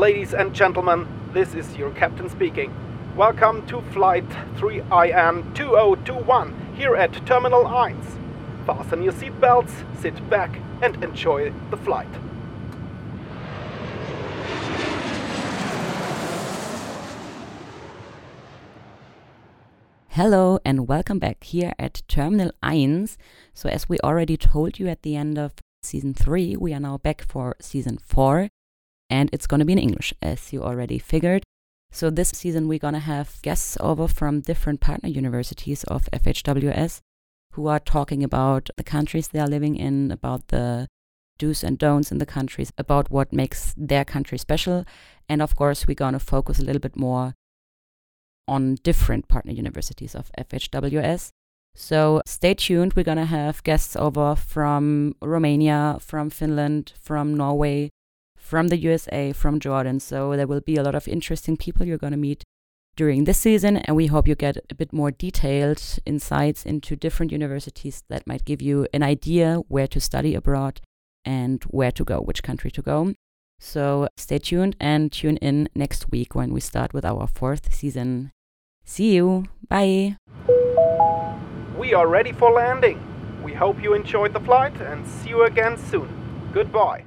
Ladies and gentlemen, this is your captain speaking. Welcome to Flight 3IN 2021 here at Terminal 1. Fasten your seatbelts, sit back, and enjoy the flight. Hello and welcome back here at Terminal 1. So, as we already told you at the end of season 3, we are now back for season 4 and it's going to be in English, as you already figured. So, this season, we're going to have guests over from different partner universities of FHWS who are talking about the countries they are living in, about the do's and don'ts in the countries, about what makes their country special. And of course, we're going to focus a little bit more on different partner universities of FHWS. So stay tuned. We're going to have guests over from Romania, from Finland, from Norway, from the USA, from Jordan. So there will be a lot of interesting people you're going to meet during this season. And we hope you get a bit more detailed insights into different universities that might give you an idea where to study abroad and where to go, which country to go. So stay tuned and tune in next week when we start with our fourth season. See you. Bye. We are ready for landing. We hope you enjoyed the flight and see you again soon. Goodbye.